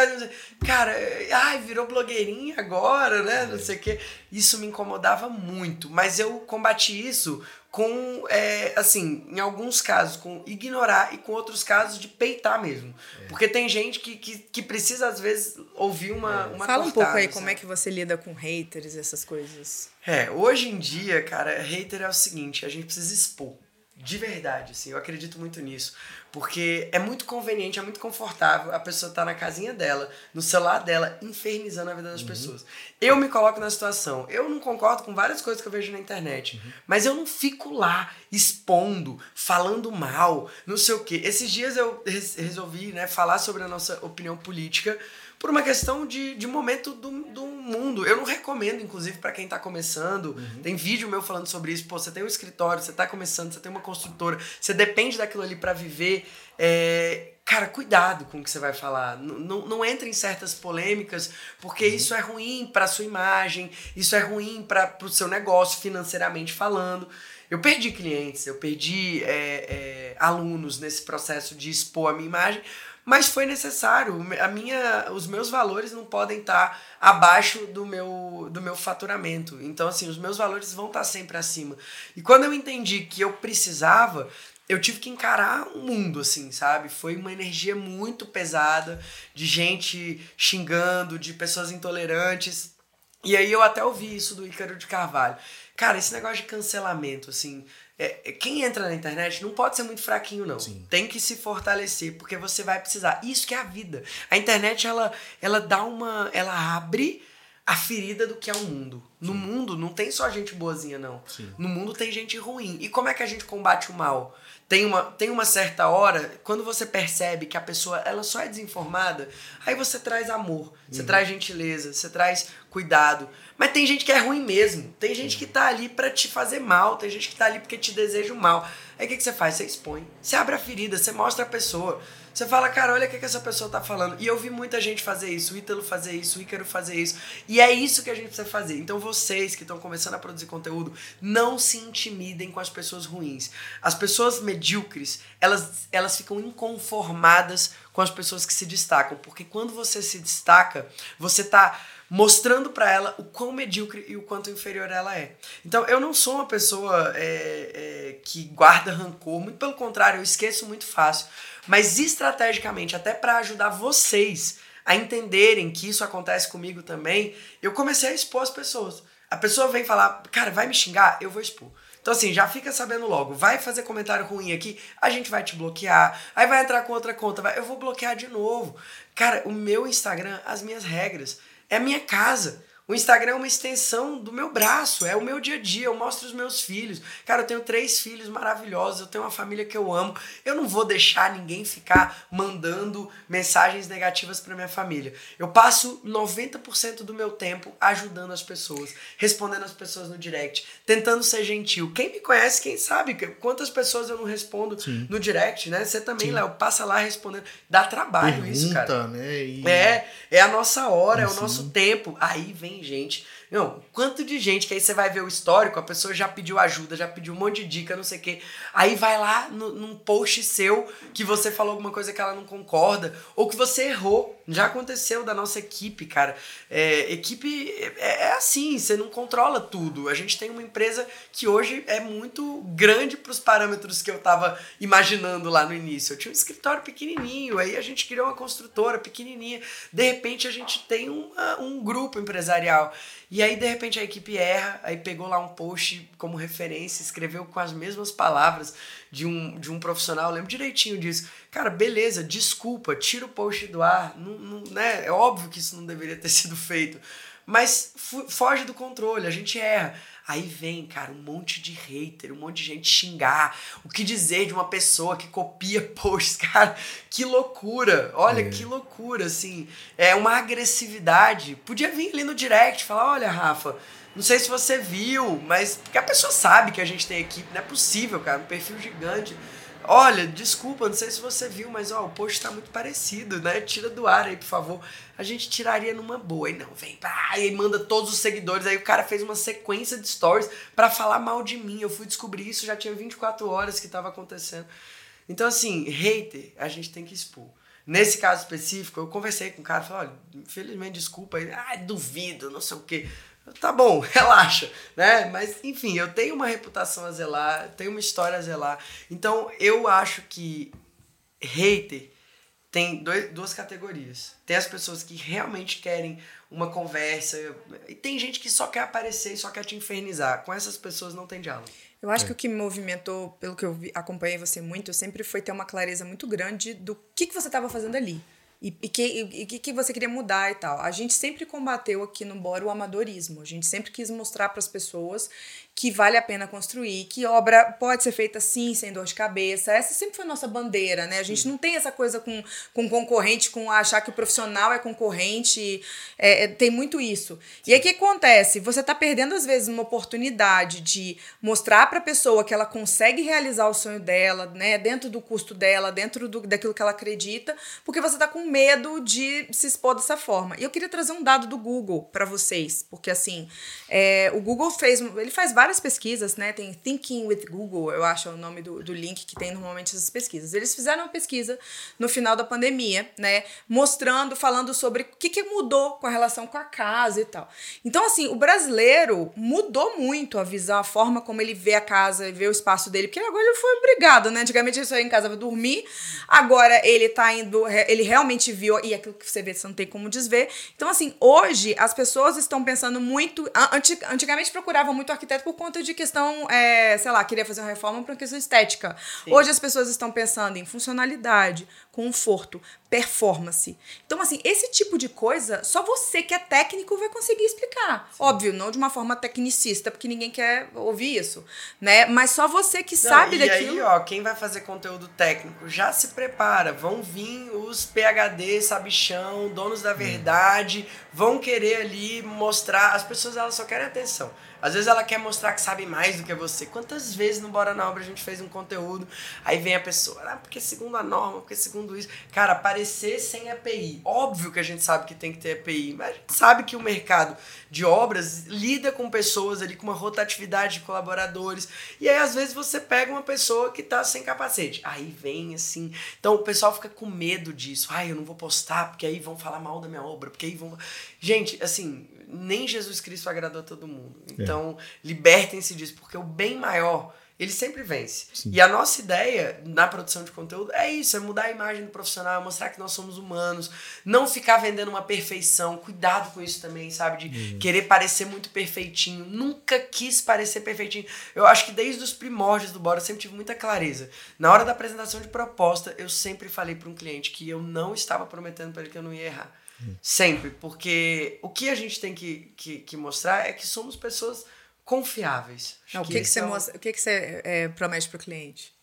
cara, ai, virou blogueirinha agora, né, não sei o quê. Isso me incomodava muito, mas eu combati isso com, é, assim, em alguns casos, com ignorar e com outros casos de peitar mesmo. É. Porque tem gente que, que, que, precisa, às vezes, ouvir uma, é. uma Fala cortada, um pouco aí sabe? como é que você lida com haters e essas coisas. É, hoje em dia, cara, hater é o seguinte, a gente precisa expor. De verdade, assim, eu acredito muito nisso. Porque é muito conveniente, é muito confortável a pessoa estar tá na casinha dela, no celular dela, infernizando a vida das uhum. pessoas. Eu me coloco na situação. Eu não concordo com várias coisas que eu vejo na internet. Uhum. Mas eu não fico lá expondo, falando mal, não sei o quê. Esses dias eu resolvi né, falar sobre a nossa opinião política por uma questão de, de momento do, do mundo. Eu não recomendo, inclusive, para quem está começando. Uhum. Tem vídeo meu falando sobre isso. Pô, você tem um escritório, você está começando, você tem uma construtora, você depende daquilo ali para viver. É, cara, cuidado com o que você vai falar. Não, não, não entre em certas polêmicas, porque uhum. isso é ruim para sua imagem, isso é ruim para o seu negócio, financeiramente falando. Eu perdi clientes, eu perdi é, é, alunos nesse processo de expor a minha imagem, mas foi necessário. A minha, os meus valores não podem estar abaixo do meu, do meu faturamento. Então, assim, os meus valores vão estar sempre acima. E quando eu entendi que eu precisava, eu tive que encarar o mundo, assim, sabe? Foi uma energia muito pesada de gente xingando, de pessoas intolerantes. E aí eu até ouvi isso do Ícaro de Carvalho. Cara, esse negócio de cancelamento, assim, é, é, quem entra na internet não pode ser muito fraquinho, não. Sim. Tem que se fortalecer, porque você vai precisar. Isso que é a vida. A internet, ela, ela dá uma. Ela abre a ferida do que é o mundo. No Sim. mundo não tem só gente boazinha, não. Sim. No mundo tem gente ruim. E como é que a gente combate o mal? tem uma, tem uma certa hora, quando você percebe que a pessoa ela só é desinformada, aí você traz amor, você uhum. traz gentileza, você traz cuidado. Mas tem gente que é ruim mesmo. Tem gente que tá ali para te fazer mal, tem gente que tá ali porque te deseja o mal. Aí o que, que você faz? Você expõe. Você abre a ferida, você mostra a pessoa. Você fala, cara, olha o que, que essa pessoa tá falando. E eu vi muita gente fazer isso, o Ítalo fazer isso, o Ícaro fazer isso. E é isso que a gente precisa fazer. Então vocês que estão começando a produzir conteúdo, não se intimidem com as pessoas ruins. As pessoas medíocres, elas, elas ficam inconformadas com as pessoas que se destacam. Porque quando você se destaca, você tá mostrando para ela o quão medíocre e o quanto inferior ela é. Então, eu não sou uma pessoa é, é, que guarda rancor, muito pelo contrário, eu esqueço muito fácil. Mas estrategicamente, até para ajudar vocês a entenderem que isso acontece comigo também, eu comecei a expor as pessoas. A pessoa vem falar, cara, vai me xingar? Eu vou expor. Então, assim, já fica sabendo logo. Vai fazer comentário ruim aqui, a gente vai te bloquear. Aí vai entrar com outra conta, vai, eu vou bloquear de novo. Cara, o meu Instagram, as minhas regras, é a minha casa. O Instagram é uma extensão do meu braço, é o meu dia a dia, eu mostro os meus filhos. Cara, eu tenho três filhos maravilhosos, eu tenho uma família que eu amo. Eu não vou deixar ninguém ficar mandando mensagens negativas para minha família. Eu passo 90% do meu tempo ajudando as pessoas, respondendo as pessoas no direct, tentando ser gentil. Quem me conhece, quem sabe quantas pessoas eu não respondo Sim. no direct, né? Você também, Léo, passa lá respondendo. Dá trabalho Pergunta, isso, cara. Né? E... É, é a nossa hora, é o nosso tempo. Aí vem gente. Não, quanto de gente que aí você vai ver o histórico, a pessoa já pediu ajuda, já pediu um monte de dica, não sei o quê. Aí vai lá no, num post seu que você falou alguma coisa que ela não concorda, ou que você errou. Já aconteceu da nossa equipe, cara. É, equipe é, é assim, você não controla tudo. A gente tem uma empresa que hoje é muito grande para os parâmetros que eu tava imaginando lá no início. Eu tinha um escritório pequenininho, aí a gente criou uma construtora pequenininha. De repente a gente tem um grupo empresarial. E aí, de repente, a equipe erra, aí pegou lá um post como referência, escreveu com as mesmas palavras de um, de um profissional, lembro direitinho disso. Cara, beleza, desculpa, tira o post do ar. Não, não, né? É óbvio que isso não deveria ter sido feito. Mas foge do controle, a gente erra. Aí vem, cara, um monte de hater, um monte de gente xingar. O que dizer de uma pessoa que copia posts, cara? Que loucura! Olha, é. que loucura, assim. É uma agressividade. Podia vir ali no direct falar: olha, Rafa, não sei se você viu, mas. Porque a pessoa sabe que a gente tem equipe, não é possível, cara. Um perfil gigante. Olha, desculpa, não sei se você viu, mas ó, o post tá muito parecido, né? Tira do ar aí, por favor. A gente tiraria numa boa. E não, vem, pá, e manda todos os seguidores. Aí o cara fez uma sequência de stories para falar mal de mim. Eu fui descobrir isso, já tinha 24 horas que tava acontecendo. Então, assim, hater, a gente tem que expor. Nesse caso específico, eu conversei com o cara, falei, olha, infelizmente, desculpa, aí, ah, duvido, não sei o quê. Tá bom, relaxa, né? Mas enfim, eu tenho uma reputação a zelar, tenho uma história a zelar. Então eu acho que hater tem dois, duas categorias. Tem as pessoas que realmente querem uma conversa, e tem gente que só quer aparecer e só quer te infernizar. Com essas pessoas não tem diálogo. Eu acho é. que o que me movimentou, pelo que eu vi, acompanhei você muito, sempre foi ter uma clareza muito grande do que, que você estava fazendo ali. E o que, que, que você queria mudar e tal. A gente sempre combateu aqui no Bora o amadorismo. A gente sempre quis mostrar para as pessoas que vale a pena construir, que obra pode ser feita assim, sem dor de cabeça. Essa sempre foi a nossa bandeira, né? A gente Sim. não tem essa coisa com, com concorrente, com achar que o profissional é concorrente. É, é, tem muito isso. Sim. E aí o que acontece? Você está perdendo, às vezes, uma oportunidade de mostrar para a pessoa que ela consegue realizar o sonho dela, né? Dentro do custo dela, dentro do, daquilo que ela acredita, porque você está com medo de se expor dessa forma. E eu queria trazer um dado do Google para vocês, porque assim, é, o Google fez, ele faz várias pesquisas, né? Tem Thinking with Google, eu acho é o nome do, do link que tem normalmente essas pesquisas. Eles fizeram uma pesquisa no final da pandemia, né? Mostrando, falando sobre o que, que mudou com a relação com a casa e tal. Então, assim, o brasileiro mudou muito a visão, a forma como ele vê a casa, vê o espaço dele, porque agora ele foi obrigado, né? Antigamente ele só ia em casa para dormir, agora ele tá indo, ele realmente realmente viu, e aquilo que você vê, você não tem como desver. Então, assim, hoje as pessoas estão pensando muito. Antigamente procuravam muito arquiteto por conta de questão, é, sei lá, queria fazer uma reforma por questão estética. Sim. Hoje as pessoas estão pensando em funcionalidade, conforto, performance. Então, assim, esse tipo de coisa, só você que é técnico vai conseguir explicar. Sim. Óbvio, não de uma forma tecnicista, porque ninguém quer ouvir isso, né? Mas só você que não, sabe e daquilo. E aí, ó, quem vai fazer conteúdo técnico já se prepara. Vão vir os PHD, sabichão, donos da verdade, vão querer ali mostrar. As pessoas, elas só querem atenção. Às vezes ela quer mostrar que sabe mais do que você. Quantas vezes no Bora na Obra a gente fez um conteúdo, aí vem a pessoa, ah, porque segundo a norma, porque segundo isso. Cara, aparecer sem EPI. Óbvio que a gente sabe que tem que ter EPI, mas a gente sabe que o mercado de obras lida com pessoas ali, com uma rotatividade de colaboradores. E aí, às vezes, você pega uma pessoa que tá sem capacete. Aí vem assim. Então o pessoal fica com medo disso. Ai, eu não vou postar, porque aí vão falar mal da minha obra, porque aí vão. Gente, assim, nem Jesus Cristo agradou a todo mundo. É. Então, é. libertem-se disso, porque o bem maior, ele sempre vence. Sim. E a nossa ideia na produção de conteúdo é isso, é mudar a imagem do profissional, mostrar que nós somos humanos, não ficar vendendo uma perfeição. Cuidado com isso também, sabe? De uhum. querer parecer muito perfeitinho. Nunca quis parecer perfeitinho. Eu acho que desde os primórdios do Bora eu sempre tive muita clareza. Na hora da apresentação de proposta, eu sempre falei para um cliente que eu não estava prometendo para ele que eu não ia errar. Sempre, porque o que a gente tem que, que, que mostrar é que somos pessoas confiáveis. Não, o que, que, que, você, mostra, o que, que você é, promete para o cliente?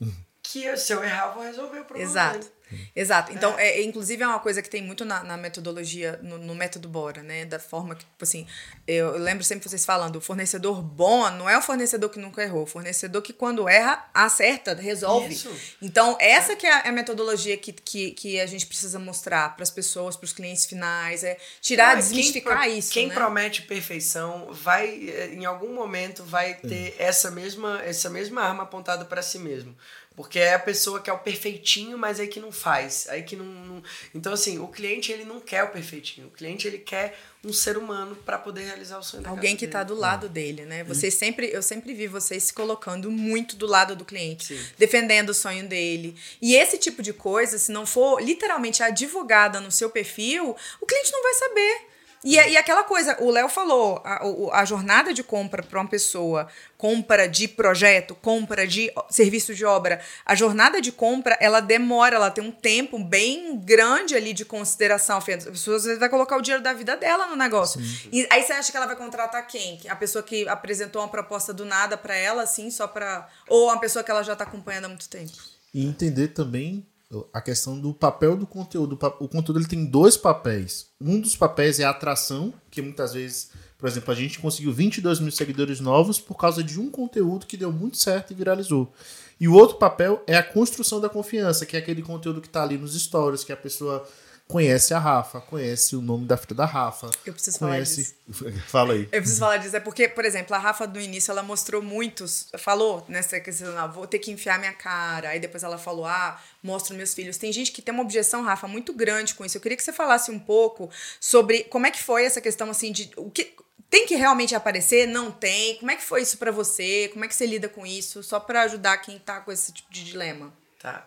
Que se eu errar, eu vou resolver o problema. Exato. Dele. Exato. Então, é. é. inclusive, é uma coisa que tem muito na, na metodologia, no, no, método Bora, né? Da forma que, tipo assim, eu, eu, lembro sempre vocês falando, o fornecedor bom não é o fornecedor que nunca errou, o fornecedor que quando erra, acerta, resolve. Isso. Então, essa que é a metodologia que, que, que a gente precisa mostrar para as pessoas, para os clientes finais, é tirar, não, desmistificar quem, isso. Quem né? promete perfeição vai, em algum momento, vai ter essa mesma, essa mesma arma apontada para si mesmo. Porque é a pessoa que é o perfeitinho, mas aí que não faz. Aí que não, não, Então, assim, o cliente ele não quer o perfeitinho. O cliente ele quer um ser humano para poder realizar o sonho Alguém que está do lado dele, né? Você sempre, eu sempre vi vocês se colocando muito do lado do cliente, Sim. defendendo o sonho dele. E esse tipo de coisa, se não for literalmente advogada no seu perfil, o cliente não vai saber. E, e aquela coisa, o Léo falou, a, a jornada de compra para uma pessoa, compra de projeto, compra de serviço de obra, a jornada de compra, ela demora, ela tem um tempo bem grande ali de consideração. A pessoa às vezes vai colocar o dinheiro da vida dela no negócio. Sim. E aí você acha que ela vai contratar quem? A pessoa que apresentou uma proposta do nada para ela, assim, só para. Ou uma pessoa que ela já está acompanhando há muito tempo? E entender também a questão do papel do conteúdo. O conteúdo ele tem dois papéis. Um dos papéis é a atração, que muitas vezes, por exemplo, a gente conseguiu 22 mil seguidores novos por causa de um conteúdo que deu muito certo e viralizou. E o outro papel é a construção da confiança, que é aquele conteúdo que está ali nos stories, que a pessoa conhece a Rafa, conhece o nome da filha da Rafa. Eu preciso conhece... falar disso. Fala aí. Eu preciso falar disso. É porque, por exemplo, a Rafa no início ela mostrou muitos. Falou nessa questão, ah, vou ter que enfiar minha cara. Aí depois ela falou, ah, mostro meus filhos. Tem gente que tem uma objeção, Rafa, muito grande com isso. Eu queria que você falasse um pouco sobre como é que foi essa questão assim de o que. Tem que realmente aparecer? Não tem? Como é que foi isso para você? Como é que você lida com isso? Só para ajudar quem tá com esse tipo de dilema. Tá.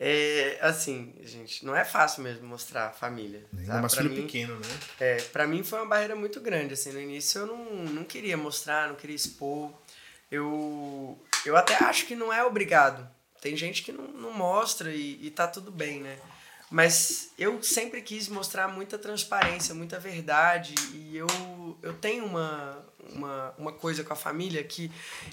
É, assim, gente, não é fácil mesmo mostrar a família. É um filho mim, pequeno, né? É, pra mim foi uma barreira muito grande, assim, no início eu não, não queria mostrar, não queria expor. Eu, eu até acho que não é obrigado. Tem gente que não, não mostra e, e tá tudo bem, né? Mas eu sempre quis mostrar muita transparência, muita verdade. E eu, eu tenho uma, uma, uma coisa com a família que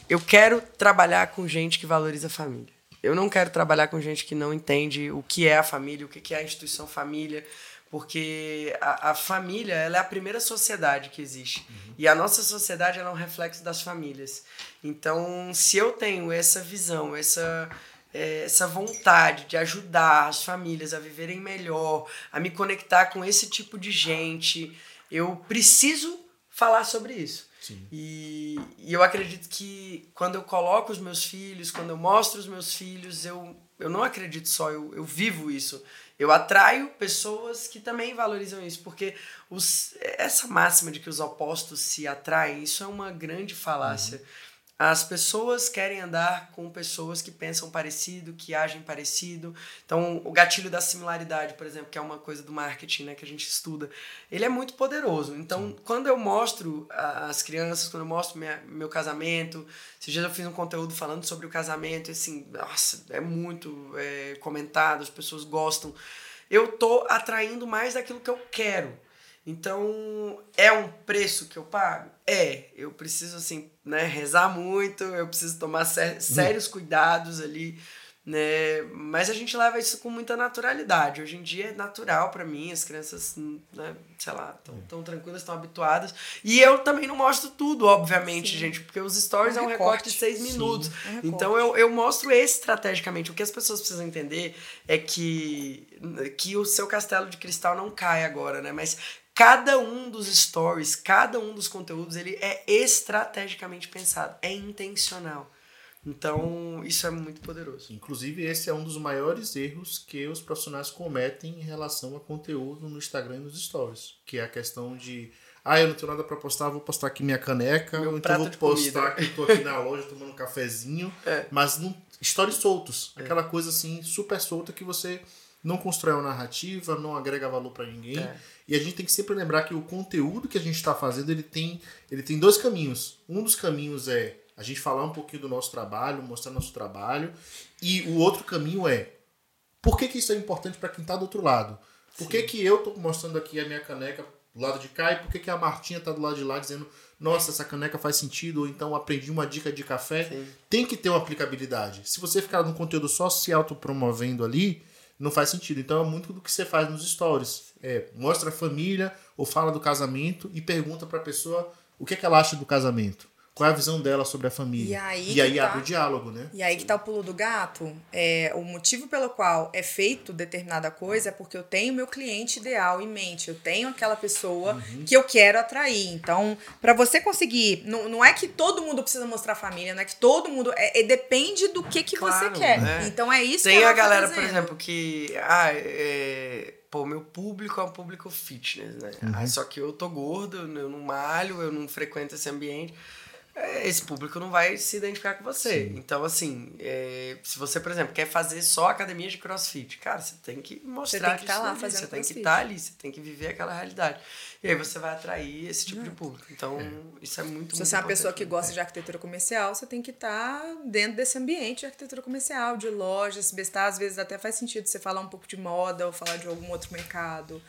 eu quero trabalhar com gente que valoriza a família. Eu não quero trabalhar com gente que não entende o que é a família, o que é a instituição família, porque a, a família ela é a primeira sociedade que existe. Uhum. E a nossa sociedade é um reflexo das famílias. Então, se eu tenho essa visão, essa, é, essa vontade de ajudar as famílias a viverem melhor, a me conectar com esse tipo de gente, eu preciso falar sobre isso. E, e eu acredito que quando eu coloco os meus filhos, quando eu mostro os meus filhos, eu, eu não acredito só, eu, eu vivo isso. Eu atraio pessoas que também valorizam isso, porque os, essa máxima de que os opostos se atraem, isso é uma grande falácia. Uhum. As pessoas querem andar com pessoas que pensam parecido, que agem parecido. Então, o gatilho da similaridade, por exemplo, que é uma coisa do marketing né, que a gente estuda, ele é muito poderoso. Então, Sim. quando eu mostro as crianças, quando eu mostro minha, meu casamento, esses dias eu fiz um conteúdo falando sobre o casamento, e assim, nossa, é muito é, comentado, as pessoas gostam. Eu tô atraindo mais daquilo que eu quero. Então, é um preço que eu pago? É. Eu preciso, assim, né, rezar muito, eu preciso tomar sé sérios cuidados ali, né? Mas a gente leva isso com muita naturalidade. Hoje em dia é natural para mim, as crianças, né, sei lá, estão tão tranquilas, estão habituadas. E eu também não mostro tudo, obviamente, Sim. gente, porque os stories é um, é um recorte, de seis minutos. um então eu, eu mostro estrategicamente. O que as pessoas precisam entender é que, que o seu castelo de cristal não cai agora, né? Mas Cada um dos stories, cada um dos conteúdos, ele é estrategicamente pensado, é intencional. Então, isso é muito poderoso. Inclusive, esse é um dos maiores erros que os profissionais cometem em relação a conteúdo no Instagram e nos stories, que é a questão de ah, eu não tenho nada para postar, vou postar aqui minha caneca, Meu então vou postar comida. que eu tô aqui na loja tomando um cafezinho, é. mas não, stories soltos, é. aquela coisa assim super solta que você não constrói uma narrativa, não agrega valor para ninguém. É. E a gente tem que sempre lembrar que o conteúdo que a gente está fazendo ele tem, ele tem dois caminhos. Um dos caminhos é a gente falar um pouquinho do nosso trabalho, mostrar nosso trabalho, e o outro caminho é por que, que isso é importante para quem está do outro lado? Por que, que eu estou mostrando aqui a minha caneca do lado de cá e por que, que a Martinha está do lado de lá dizendo nossa, essa caneca faz sentido, ou então aprendi uma dica de café. Sim. Tem que ter uma aplicabilidade. Se você ficar num conteúdo só se autopromovendo ali, não faz sentido. Então é muito do que você faz nos stories. É, mostra a família ou fala do casamento e pergunta para a pessoa o que, é que ela acha do casamento. Qual é a visão dela sobre a família? E aí, e aí tá, abre o diálogo, né? E aí que tá o pulo do gato. É, o motivo pelo qual é feito determinada coisa é porque eu tenho meu cliente ideal em mente. Eu tenho aquela pessoa uhum. que eu quero atrair. Então, para você conseguir. Não, não é que todo mundo precisa mostrar a família, não é que todo mundo. É, é depende do que, que claro, você quer. Né? Então é isso Tem que a galera, por exemplo, que. Ah, é pô, meu público é um público fitness, né? Uhum. Só que eu tô gordo, eu não malho, eu não frequento esse ambiente. É, esse público não vai se identificar com você. Sim. Então, assim, é, se você, por exemplo, quer fazer só academia de crossfit, cara, você tem que mostrar você tem que, que tá lá fazendo Você tem que estar tá ali, você tem que viver aquela realidade. E aí você vai atrair esse tipo de público. Então, é. isso é muito, Se você é uma pessoa que gosta de arquitetura comercial, você tem que estar tá dentro desse ambiente de arquitetura comercial, de lojas, se bestar, às vezes até faz sentido você falar um pouco de moda ou falar de algum outro mercado.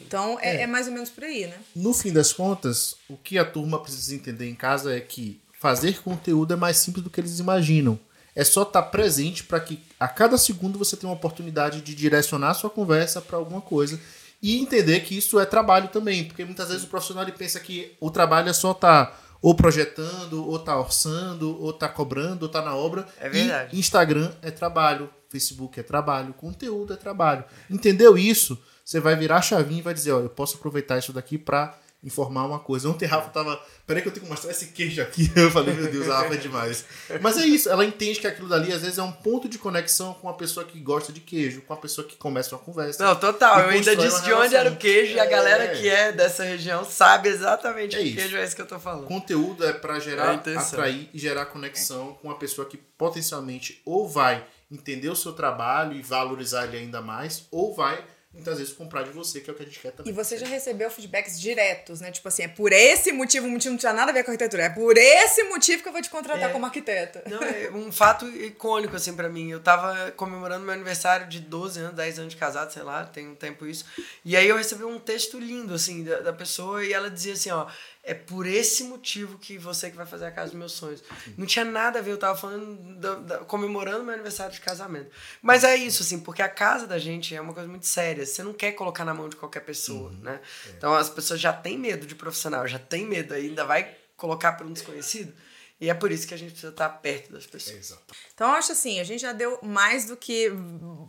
Então, é, é. é mais ou menos por aí, né? No fim das contas, o que a turma precisa entender em casa é que fazer conteúdo é mais simples do que eles imaginam. É só estar tá presente para que a cada segundo você tenha uma oportunidade de direcionar a sua conversa para alguma coisa e entender que isso é trabalho também, porque muitas vezes o profissional ele pensa que o trabalho é só estar tá ou projetando, ou tá orçando, ou tá cobrando, ou tá na obra. É verdade. E Instagram é trabalho, Facebook é trabalho, conteúdo é trabalho. Entendeu isso? Você vai virar a chavinha e vai dizer, olha, eu posso aproveitar isso daqui para informar uma coisa. Ontem Rafa tava. Peraí que eu tenho que mostrar esse queijo aqui. Eu falei, meu Deus, a Rafa é demais. Mas é isso, ela entende que aquilo dali às vezes é um ponto de conexão com a pessoa que gosta de queijo, com a pessoa que começa uma conversa. Não, total. Eu ainda disse de onde era o queijo é... e a galera que é dessa região sabe exatamente é que queijo é esse que eu tô falando. Conteúdo é para gerar, é atrair e gerar conexão com a pessoa que potencialmente ou vai entender o seu trabalho e valorizar ele ainda mais, ou vai muitas vezes comprar de você, que é o que a gente quer também. E você já recebeu feedbacks diretos, né? Tipo assim, é por esse motivo, o motivo não tinha nada a ver com arquitetura, é por esse motivo que eu vou te contratar é, como arquiteta. Não, é um fato icônico, assim, para mim. Eu tava comemorando meu aniversário de 12 anos, 10 anos de casado, sei lá, tem um tempo isso. E aí eu recebi um texto lindo, assim, da, da pessoa, e ela dizia assim, ó, é por esse motivo que você que vai fazer a casa dos meus sonhos. Não tinha nada a ver, eu tava falando, da, da, comemorando meu aniversário de casamento. Mas é isso, assim, porque a casa da gente é uma coisa muito séria. Você não quer colocar na mão de qualquer pessoa, uhum. né? É. Então as pessoas já têm medo de profissional, já têm medo, ainda vai colocar para um desconhecido. E é por isso que a gente precisa estar perto das pessoas. Exato. Então, eu acho assim, a gente já deu mais do que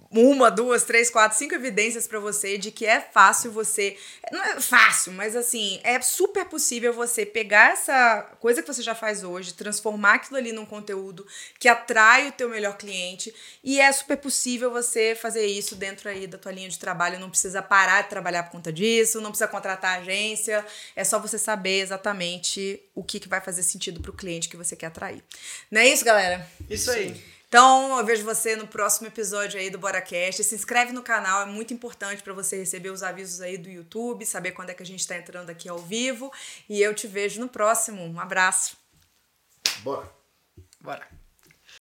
uma, duas, três, quatro, cinco evidências para você de que é fácil você. Não é fácil, mas assim, é super possível você pegar essa coisa que você já faz hoje, transformar aquilo ali num conteúdo que atrai o teu melhor cliente. E é super possível você fazer isso dentro aí da tua linha de trabalho. Não precisa parar de trabalhar por conta disso, não precisa contratar agência. É só você saber exatamente o que, que vai fazer sentido para o cliente que você quer atrair. Não é isso, galera? Isso aí. Então, eu vejo você no próximo episódio aí do BoraCast. Se inscreve no canal, é muito importante para você receber os avisos aí do YouTube, saber quando é que a gente está entrando aqui ao vivo. E eu te vejo no próximo. Um abraço. Bora. Bora.